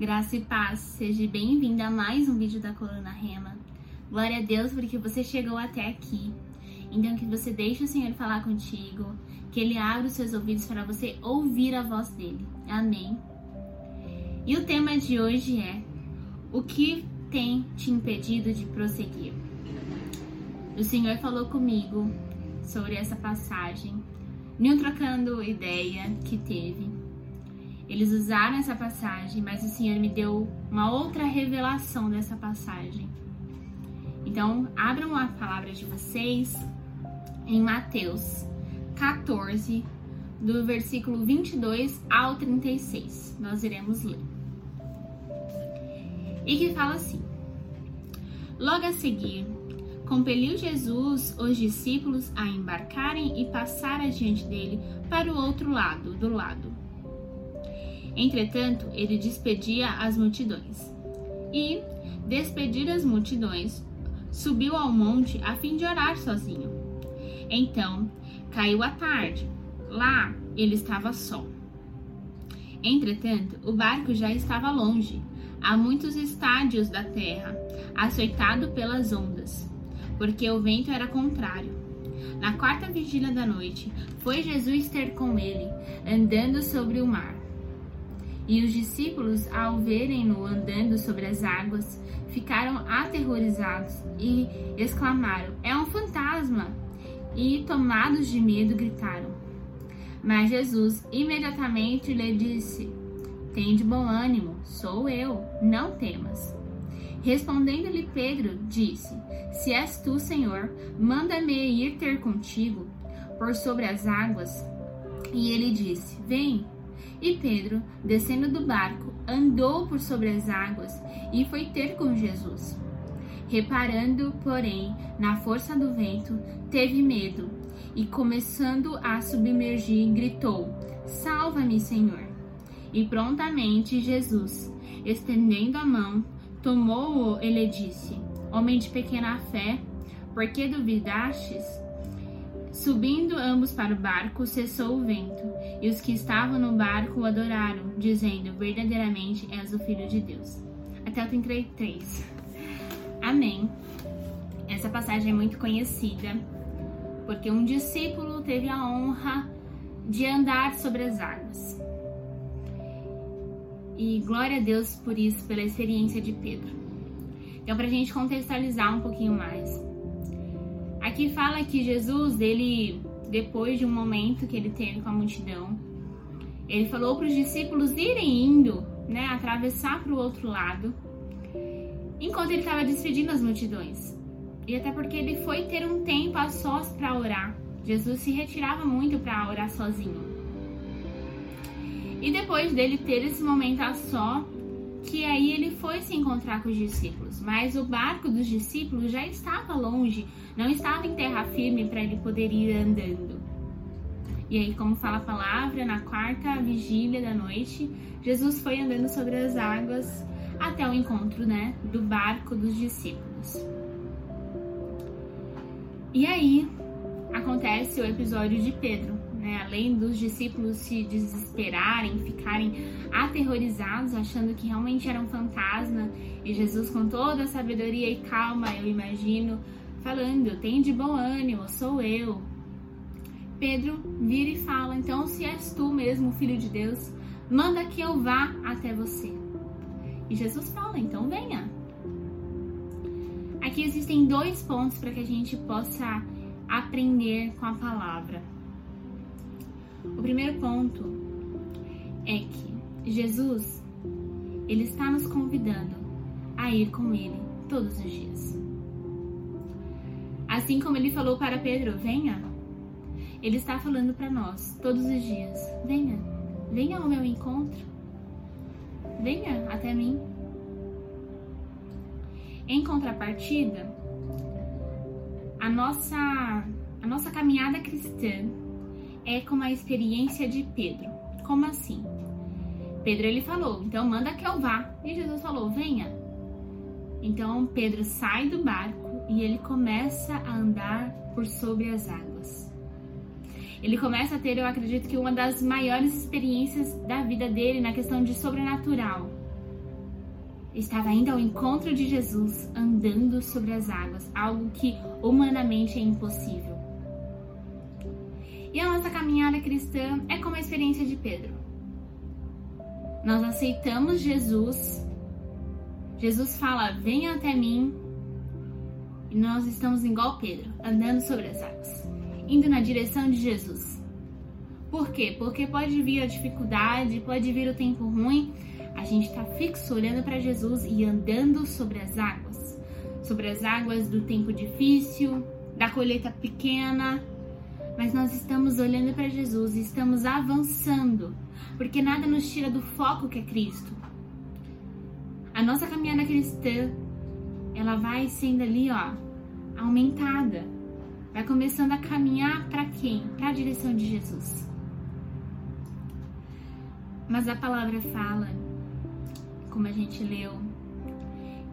Graça e paz, seja bem-vinda a mais um vídeo da Coluna Rema. Glória a Deus porque você chegou até aqui. Então que você deixe o Senhor falar contigo, que Ele abra os seus ouvidos para você ouvir a voz dele. Amém. E o tema de hoje é o que tem te impedido de prosseguir? O Senhor falou comigo sobre essa passagem, nem trocando ideia que teve eles usaram essa passagem, mas o Senhor me deu uma outra revelação dessa passagem. Então, abram a palavra de vocês em Mateus 14, do versículo 22 ao 36. Nós iremos ler. E que fala assim: Logo a seguir, compeliu Jesus os discípulos a embarcarem e passar adiante dele para o outro lado do lado Entretanto, ele despedia as multidões. E, despedir as multidões, subiu ao monte a fim de orar sozinho. Então, caiu a tarde. Lá, ele estava só. Entretanto, o barco já estava longe, a muitos estádios da terra, açoitado pelas ondas, porque o vento era contrário. Na quarta vigília da noite, foi Jesus ter com ele, andando sobre o mar. E os discípulos, ao verem-no andando sobre as águas, ficaram aterrorizados e exclamaram: É um fantasma! E, tomados de medo, gritaram. Mas Jesus imediatamente lhe disse: Tem de bom ânimo, sou eu, não temas. Respondendo-lhe Pedro, disse: Se és tu, Senhor, manda-me ir ter contigo por sobre as águas. E ele disse: Vem. E Pedro, descendo do barco, andou por sobre as águas e foi ter com Jesus. Reparando, porém, na força do vento, teve medo e, começando a submergir, gritou: Salva-me, Senhor! E prontamente Jesus, estendendo a mão, tomou-o e lhe disse: Homem de pequena fé, por que duvidastes? Subindo ambos para o barco, cessou o vento, e os que estavam no barco o adoraram, dizendo: Verdadeiramente és o Filho de Deus. Até o 33. Amém. Essa passagem é muito conhecida, porque um discípulo teve a honra de andar sobre as águas. E glória a Deus por isso, pela experiência de Pedro. Então, para a gente contextualizar um pouquinho mais, Aqui fala que Jesus, ele, depois de um momento que ele teve com a multidão, ele falou para os discípulos irem indo, né, atravessar para o outro lado, enquanto ele estava despedindo as multidões. E até porque ele foi ter um tempo a sós para orar. Jesus se retirava muito para orar sozinho. E depois dele ter esse momento a só, que aí ele foi se encontrar com os discípulos, mas o barco dos discípulos já estava longe, não estava em terra firme para ele poder ir andando. E aí, como fala a palavra, na quarta vigília da noite, Jesus foi andando sobre as águas até o encontro, né, do barco dos discípulos. E aí acontece o episódio de Pedro né? Além dos discípulos se desesperarem, ficarem aterrorizados, achando que realmente era um fantasma, e Jesus, com toda a sabedoria e calma, eu imagino, falando: tem de bom ânimo, sou eu. Pedro vira e fala: então, se és tu mesmo, filho de Deus, manda que eu vá até você. E Jesus fala: então venha. Aqui existem dois pontos para que a gente possa aprender com a palavra. O primeiro ponto é que Jesus, ele está nos convidando a ir com ele todos os dias. Assim como ele falou para Pedro, venha. Ele está falando para nós todos os dias, venha. Venha ao meu encontro. Venha até mim. Em contrapartida, a nossa a nossa caminhada cristã é como a experiência de Pedro. Como assim? Pedro ele falou, então manda que eu vá. E Jesus falou, venha. Então Pedro sai do barco e ele começa a andar por sobre as águas. Ele começa a ter, eu acredito que uma das maiores experiências da vida dele na questão de sobrenatural. estava indo ao encontro de Jesus, andando sobre as águas, algo que humanamente é impossível. E a nossa caminhada cristã é como a experiência de Pedro. Nós aceitamos Jesus, Jesus fala: Venha até mim, e nós estamos igual Pedro, andando sobre as águas, indo na direção de Jesus. Por quê? Porque pode vir a dificuldade, pode vir o tempo ruim, a gente está fixo olhando para Jesus e andando sobre as águas. Sobre as águas do tempo difícil, da colheita pequena. Mas nós estamos olhando para Jesus e estamos avançando, porque nada nos tira do foco que é Cristo. A nossa caminhada cristã, ela vai sendo ali, ó, aumentada. Vai começando a caminhar para quem? Para a direção de Jesus. Mas a palavra fala como a gente leu,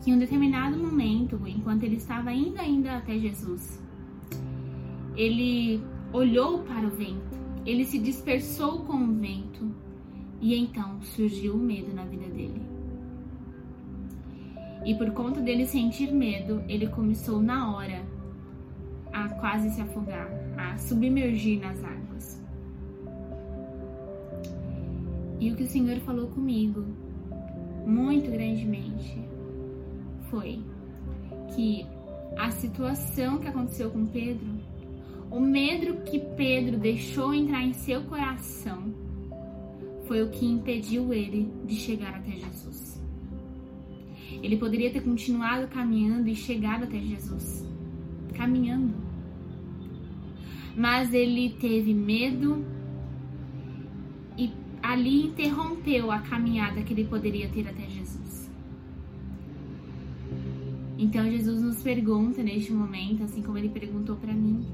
que em um determinado momento, enquanto ele estava indo ainda até Jesus, ele olhou para o vento, ele se dispersou com o vento e então surgiu o medo na vida dele. E por conta dele sentir medo, ele começou na hora a quase se afogar, a submergir nas águas. E o que o Senhor falou comigo muito grandemente foi que a situação que aconteceu com Pedro, o medo que Pedro deixou entrar em seu coração, foi o que impediu ele de chegar até Jesus. Ele poderia ter continuado caminhando e chegado até Jesus, caminhando. Mas ele teve medo ali interrompeu a caminhada que ele poderia ter até Jesus. Então Jesus nos pergunta neste momento, assim como ele perguntou para mim: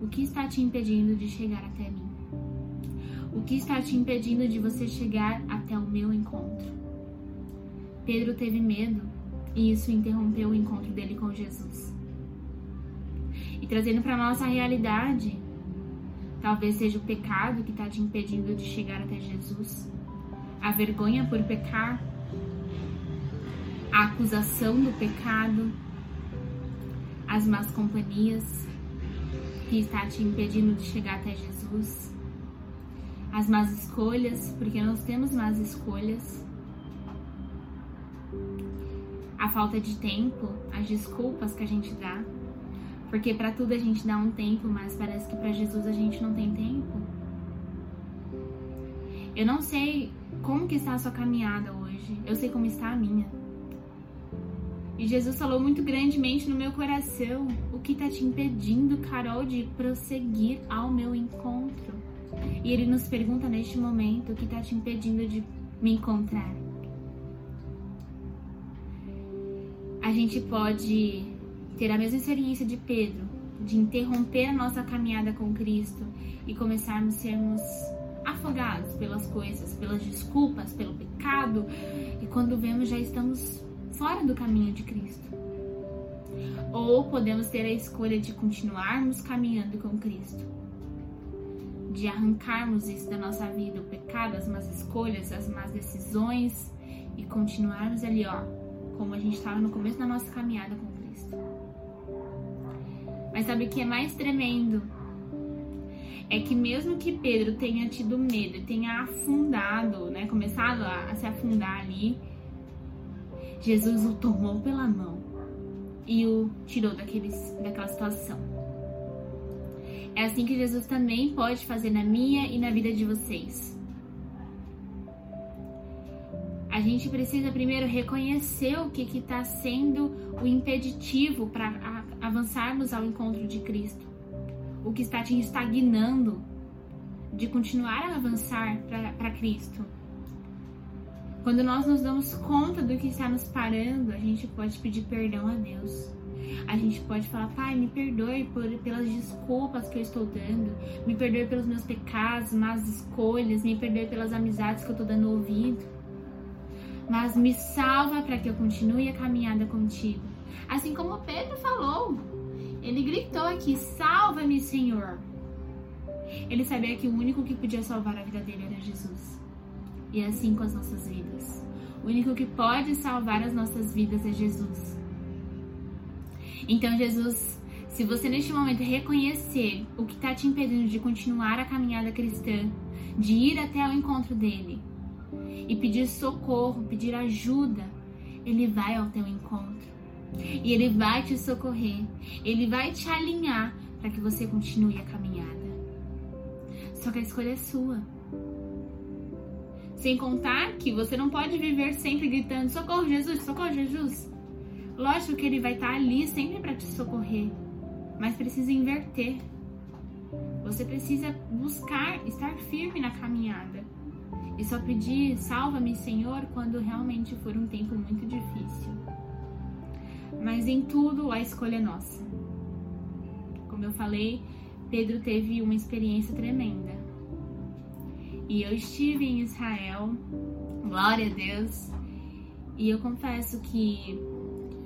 O que está te impedindo de chegar até mim? O que está te impedindo de você chegar até o meu encontro? Pedro teve medo e isso interrompeu o encontro dele com Jesus. E trazendo para nossa realidade, Talvez seja o pecado que está te impedindo de chegar até Jesus, a vergonha por pecar, a acusação do pecado, as más companhias que está te impedindo de chegar até Jesus, as más escolhas, porque nós temos más escolhas, a falta de tempo, as desculpas que a gente dá. Porque para tudo a gente dá um tempo, mas parece que para Jesus a gente não tem tempo. Eu não sei como que está a sua caminhada hoje. Eu sei como está a minha. E Jesus falou muito grandemente no meu coração o que está te impedindo, Carol, de prosseguir ao meu encontro. E ele nos pergunta neste momento o que está te impedindo de me encontrar. A gente pode ter a mesma experiência de Pedro, de interromper a nossa caminhada com Cristo e começarmos a sermos afogados pelas coisas, pelas desculpas, pelo pecado, e quando vemos já estamos fora do caminho de Cristo. Ou podemos ter a escolha de continuarmos caminhando com Cristo, de arrancarmos isso da nossa vida, o pecado, as más escolhas, as más decisões e continuarmos ali, ó, como a gente estava no começo da nossa caminhada com mas sabe o que é mais tremendo? É que mesmo que Pedro tenha tido medo tenha afundado, né, começado a, a se afundar ali, Jesus o tomou pela mão e o tirou daqueles, daquela situação. É assim que Jesus também pode fazer na minha e na vida de vocês. a gente precisa primeiro reconhecer o que está sendo o impeditivo para avançarmos ao encontro de Cristo, o que está te estagnando de continuar a avançar para Cristo. Quando nós nos damos conta do que está nos parando, a gente pode pedir perdão a Deus. A gente pode falar, Pai, me perdoe por, pelas desculpas que eu estou dando, me perdoe pelos meus pecados, más escolhas, me perdoe pelas amizades que eu estou dando ouvido mas me salva para que eu continue a caminhada contigo. Assim como Pedro falou, ele gritou aqui: Salva-me, Senhor. Ele sabia que o único que podia salvar a vida dele era Jesus. E é assim com as nossas vidas. O O único que pode salvar as nossas vidas é Jesus. Então, Jesus, se você neste momento reconhecer o que está te impedindo de continuar a caminhada cristã, de ir até o encontro dele e pedir socorro, pedir ajuda, ele vai ao teu encontro. E ele vai te socorrer, ele vai te alinhar para que você continue a caminhada. Só que a escolha é sua. Sem contar que você não pode viver sempre gritando: socorro, Jesus, socorro, Jesus. Lógico que ele vai estar ali sempre para te socorrer, mas precisa inverter. Você precisa buscar estar firme na caminhada e só pedir salva-me, Senhor, quando realmente for um tempo muito difícil. Mas em tudo a escolha é nossa. Como eu falei, Pedro teve uma experiência tremenda. E eu estive em Israel, glória a Deus, e eu confesso que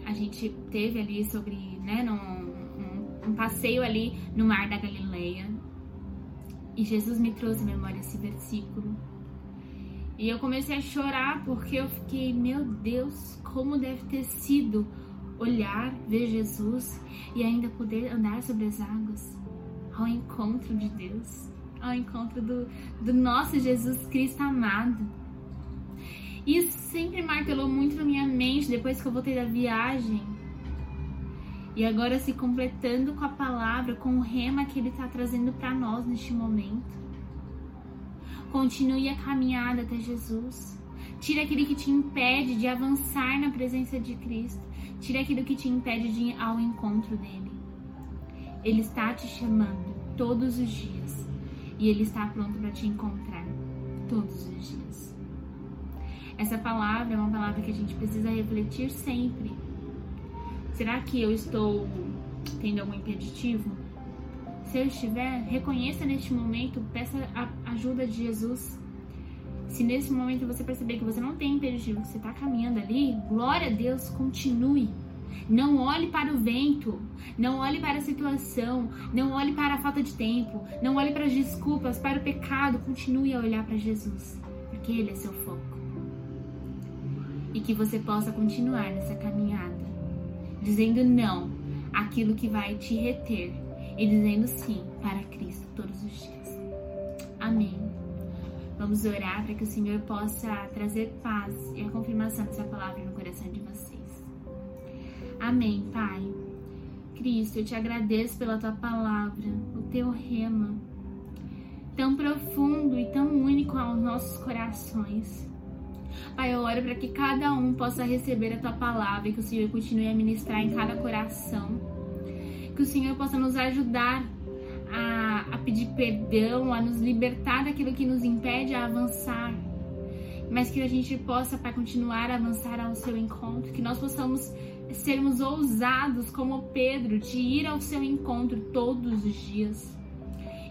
a gente teve ali sobre, né, num, um, um passeio ali no Mar da Galileia, e Jesus me trouxe à memória esse versículo. E eu comecei a chorar porque eu fiquei, meu Deus, como deve ter sido olhar, ver Jesus e ainda poder andar sobre as águas ao encontro de Deus ao encontro do, do nosso Jesus Cristo amado. Isso sempre martelou muito na minha mente depois que eu voltei da viagem. E agora se completando com a palavra, com o rema que ele está trazendo para nós neste momento. Continue a caminhada até Jesus. Tira aquilo que te impede de avançar na presença de Cristo. Tira aquilo que te impede de ir ao encontro dele. Ele está te chamando todos os dias e Ele está pronto para te encontrar todos os dias. Essa palavra é uma palavra que a gente precisa refletir sempre. Será que eu estou tendo algum impeditivo? Se eu estiver, reconheça neste momento, peça a ajuda de Jesus. Se nesse momento você perceber que você não tem impeditivo, que você está caminhando ali, glória a Deus, continue não olhe para o vento, não olhe para a situação, não olhe para a falta de tempo, não olhe para as desculpas, para o pecado. Continue a olhar para Jesus, porque Ele é seu foco. E que você possa continuar nessa caminhada, dizendo não àquilo que vai te reter e dizendo sim para Cristo todos os dias. Amém. Vamos orar para que o Senhor possa trazer paz e a confirmação dessa palavra no coração de vocês. Amém, Pai. Cristo, eu te agradeço pela tua palavra, o teu rema, tão profundo e tão único aos nossos corações. Pai, eu oro para que cada um possa receber a tua palavra e que o Senhor continue a ministrar em cada coração. Que o Senhor possa nos ajudar a, a pedir perdão, a nos libertar daquilo que nos impede a avançar mas que a gente possa, Pai, continuar a avançar ao seu encontro, que nós possamos sermos ousados como Pedro, de ir ao seu encontro todos os dias.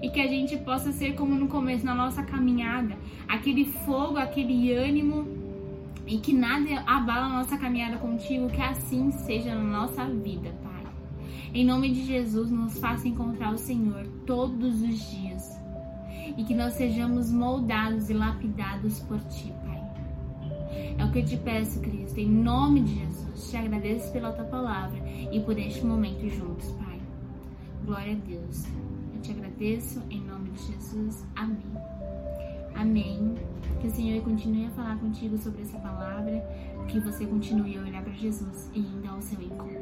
E que a gente possa ser como no começo, na nossa caminhada, aquele fogo, aquele ânimo, e que nada abala a nossa caminhada contigo, que assim seja na nossa vida, Pai. Em nome de Jesus, nos faça encontrar o Senhor todos os dias. E que nós sejamos moldados e lapidados por Ti, Pai. É o que eu te peço, Cristo, em nome de Jesus. Te agradeço pela tua palavra e por este momento juntos, Pai. Glória a Deus. Eu te agradeço em nome de Jesus. Amém. Amém. Que o Senhor continue a falar contigo sobre essa palavra, que você continue a olhar para Jesus e indo ao seu encontro.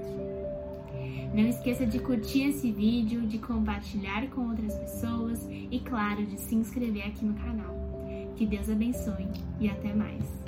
Não esqueça de curtir esse vídeo, de compartilhar com outras pessoas e, claro, de se inscrever aqui no canal. Que Deus abençoe e até mais.